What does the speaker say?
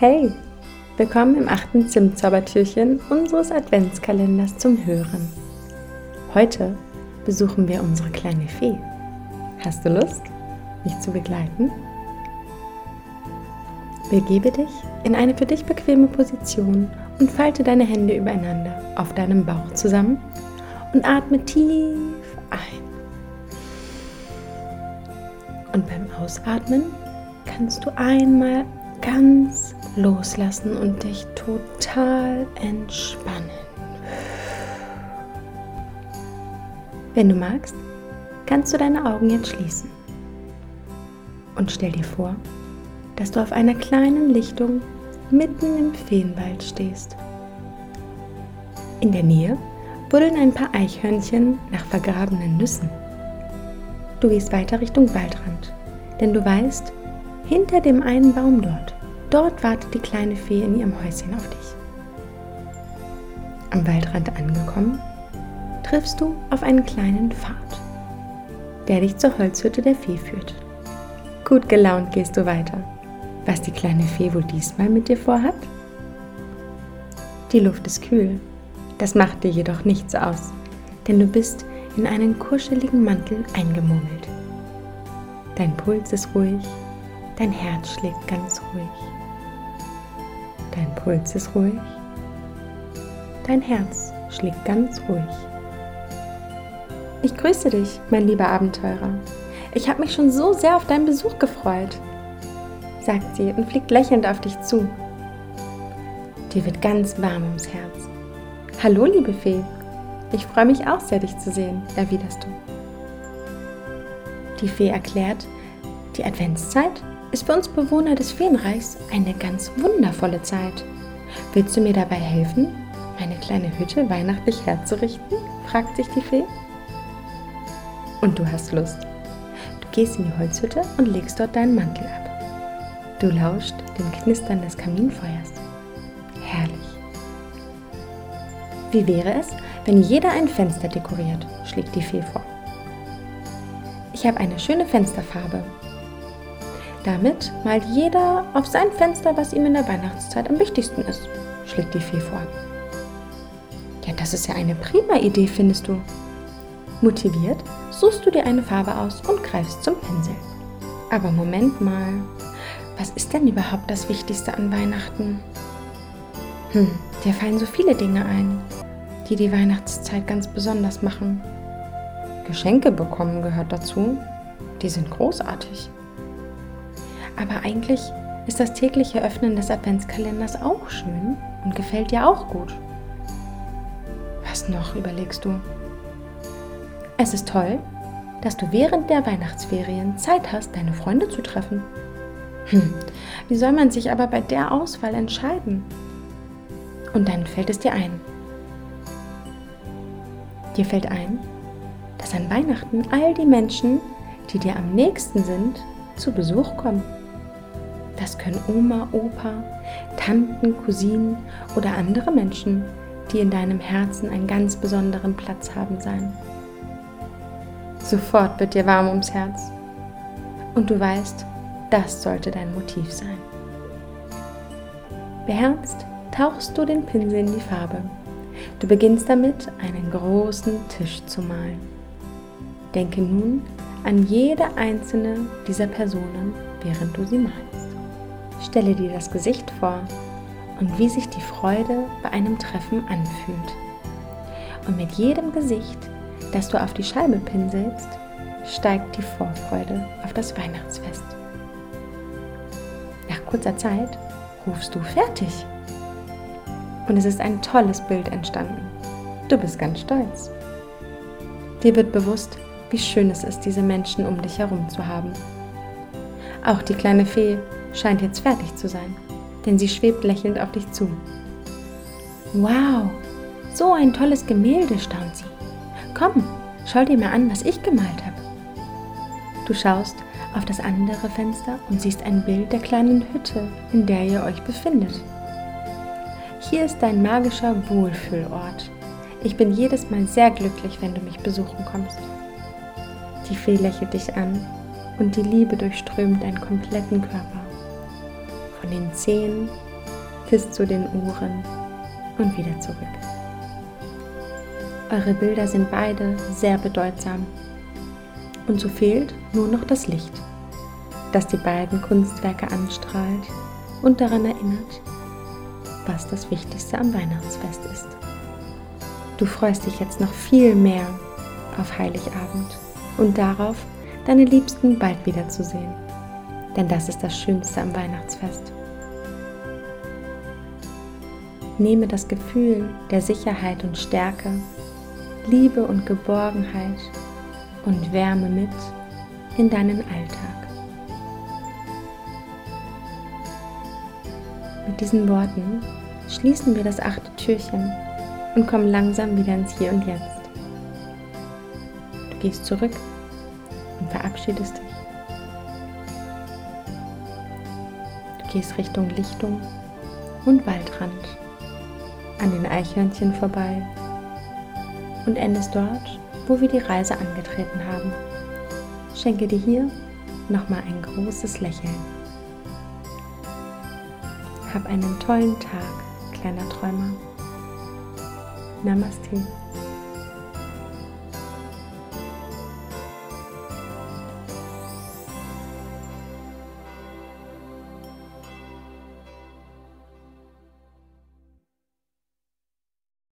Hey, willkommen im achten Zimtzaubertürchen unseres Adventskalenders zum Hören. Heute besuchen wir unsere kleine Fee. Hast du Lust, mich zu begleiten? Begebe dich in eine für dich bequeme Position und falte deine Hände übereinander auf deinem Bauch zusammen und atme tief ein. Und beim Ausatmen kannst du einmal ganz loslassen und dich total entspannen. Wenn du magst, kannst du deine Augen jetzt schließen. Und stell dir vor, dass du auf einer kleinen Lichtung mitten im Feenwald stehst. In der Nähe buddeln ein paar Eichhörnchen nach vergrabenen Nüssen. Du gehst weiter Richtung Waldrand, denn du weißt, hinter dem einen Baum dort, dort wartet die kleine Fee in ihrem Häuschen auf dich. Am Waldrand angekommen, triffst du auf einen kleinen Pfad, der dich zur Holzhütte der Fee führt. Gut gelaunt gehst du weiter. Was die kleine Fee wohl diesmal mit dir vorhat? Die Luft ist kühl. Das macht dir jedoch nichts aus, denn du bist in einen kuscheligen Mantel eingemummelt. Dein Puls ist ruhig Dein Herz schlägt ganz ruhig. Dein Puls ist ruhig. Dein Herz schlägt ganz ruhig. Ich grüße dich, mein lieber Abenteurer. Ich habe mich schon so sehr auf deinen Besuch gefreut, sagt sie und fliegt lächelnd auf dich zu. Dir wird ganz warm ums Herz. Hallo, liebe Fee. Ich freue mich auch sehr, dich zu sehen, erwiderst du. Die Fee erklärt, die Adventszeit ist für uns Bewohner des Feenreichs eine ganz wundervolle Zeit. Willst du mir dabei helfen, meine kleine Hütte weihnachtlich herzurichten? fragt sich die Fee. Und du hast Lust. Du gehst in die Holzhütte und legst dort deinen Mantel ab. Du lauscht dem Knistern des Kaminfeuers. Herrlich. Wie wäre es, wenn jeder ein Fenster dekoriert? schlägt die Fee vor. Ich habe eine schöne Fensterfarbe damit malt jeder auf sein Fenster, was ihm in der Weihnachtszeit am wichtigsten ist, schlägt die Fee vor. Ja, das ist ja eine prima Idee, findest du. Motiviert suchst du dir eine Farbe aus und greifst zum Pinsel. Aber Moment mal, was ist denn überhaupt das Wichtigste an Weihnachten? Hm, dir fallen so viele Dinge ein, die die Weihnachtszeit ganz besonders machen. Geschenke bekommen gehört dazu. Die sind großartig. Aber eigentlich ist das tägliche Öffnen des Adventskalenders auch schön und gefällt dir auch gut. Was noch, überlegst du? Es ist toll, dass du während der Weihnachtsferien Zeit hast, deine Freunde zu treffen. Hm, wie soll man sich aber bei der Auswahl entscheiden? Und dann fällt es dir ein. Dir fällt ein, dass an Weihnachten all die Menschen, die dir am nächsten sind, zu Besuch kommen. Das können Oma, Opa, Tanten, Cousinen oder andere Menschen, die in deinem Herzen einen ganz besonderen Platz haben, sein. Sofort wird dir warm ums Herz. Und du weißt, das sollte dein Motiv sein. Beherzt tauchst du den Pinsel in die Farbe. Du beginnst damit, einen großen Tisch zu malen. Denke nun an jede einzelne dieser Personen, während du sie malst. Stelle dir das Gesicht vor und wie sich die Freude bei einem Treffen anfühlt. Und mit jedem Gesicht, das du auf die Scheibe pinselst, steigt die Vorfreude auf das Weihnachtsfest. Nach kurzer Zeit rufst du fertig. Und es ist ein tolles Bild entstanden. Du bist ganz stolz. Dir wird bewusst, wie schön es ist, diese Menschen um dich herum zu haben. Auch die kleine Fee scheint jetzt fertig zu sein, denn sie schwebt lächelnd auf dich zu. Wow, so ein tolles Gemälde, staunt sie. Komm, schau dir mal an, was ich gemalt habe. Du schaust auf das andere Fenster und siehst ein Bild der kleinen Hütte, in der ihr euch befindet. Hier ist dein magischer Wohlfühlort. Ich bin jedes Mal sehr glücklich, wenn du mich besuchen kommst. Die Fee lächelt dich an und die Liebe durchströmt deinen kompletten Körper von den Zehen bis zu den Ohren und wieder zurück. Eure Bilder sind beide sehr bedeutsam. Und so fehlt nur noch das Licht, das die beiden Kunstwerke anstrahlt und daran erinnert, was das Wichtigste am Weihnachtsfest ist. Du freust dich jetzt noch viel mehr auf Heiligabend und darauf, deine Liebsten bald wiederzusehen. Denn das ist das Schönste am Weihnachtsfest. Nehme das Gefühl der Sicherheit und Stärke, Liebe und Geborgenheit und Wärme mit in deinen Alltag. Mit diesen Worten schließen wir das achte Türchen und kommen langsam wieder ins Hier und Jetzt. Du gehst zurück verabschiedest dich. Du gehst Richtung Lichtung und Waldrand an den Eichhörnchen vorbei und endest dort, wo wir die Reise angetreten haben. Schenke dir hier nochmal ein großes Lächeln. Hab einen tollen Tag, kleiner Träumer. Namaste.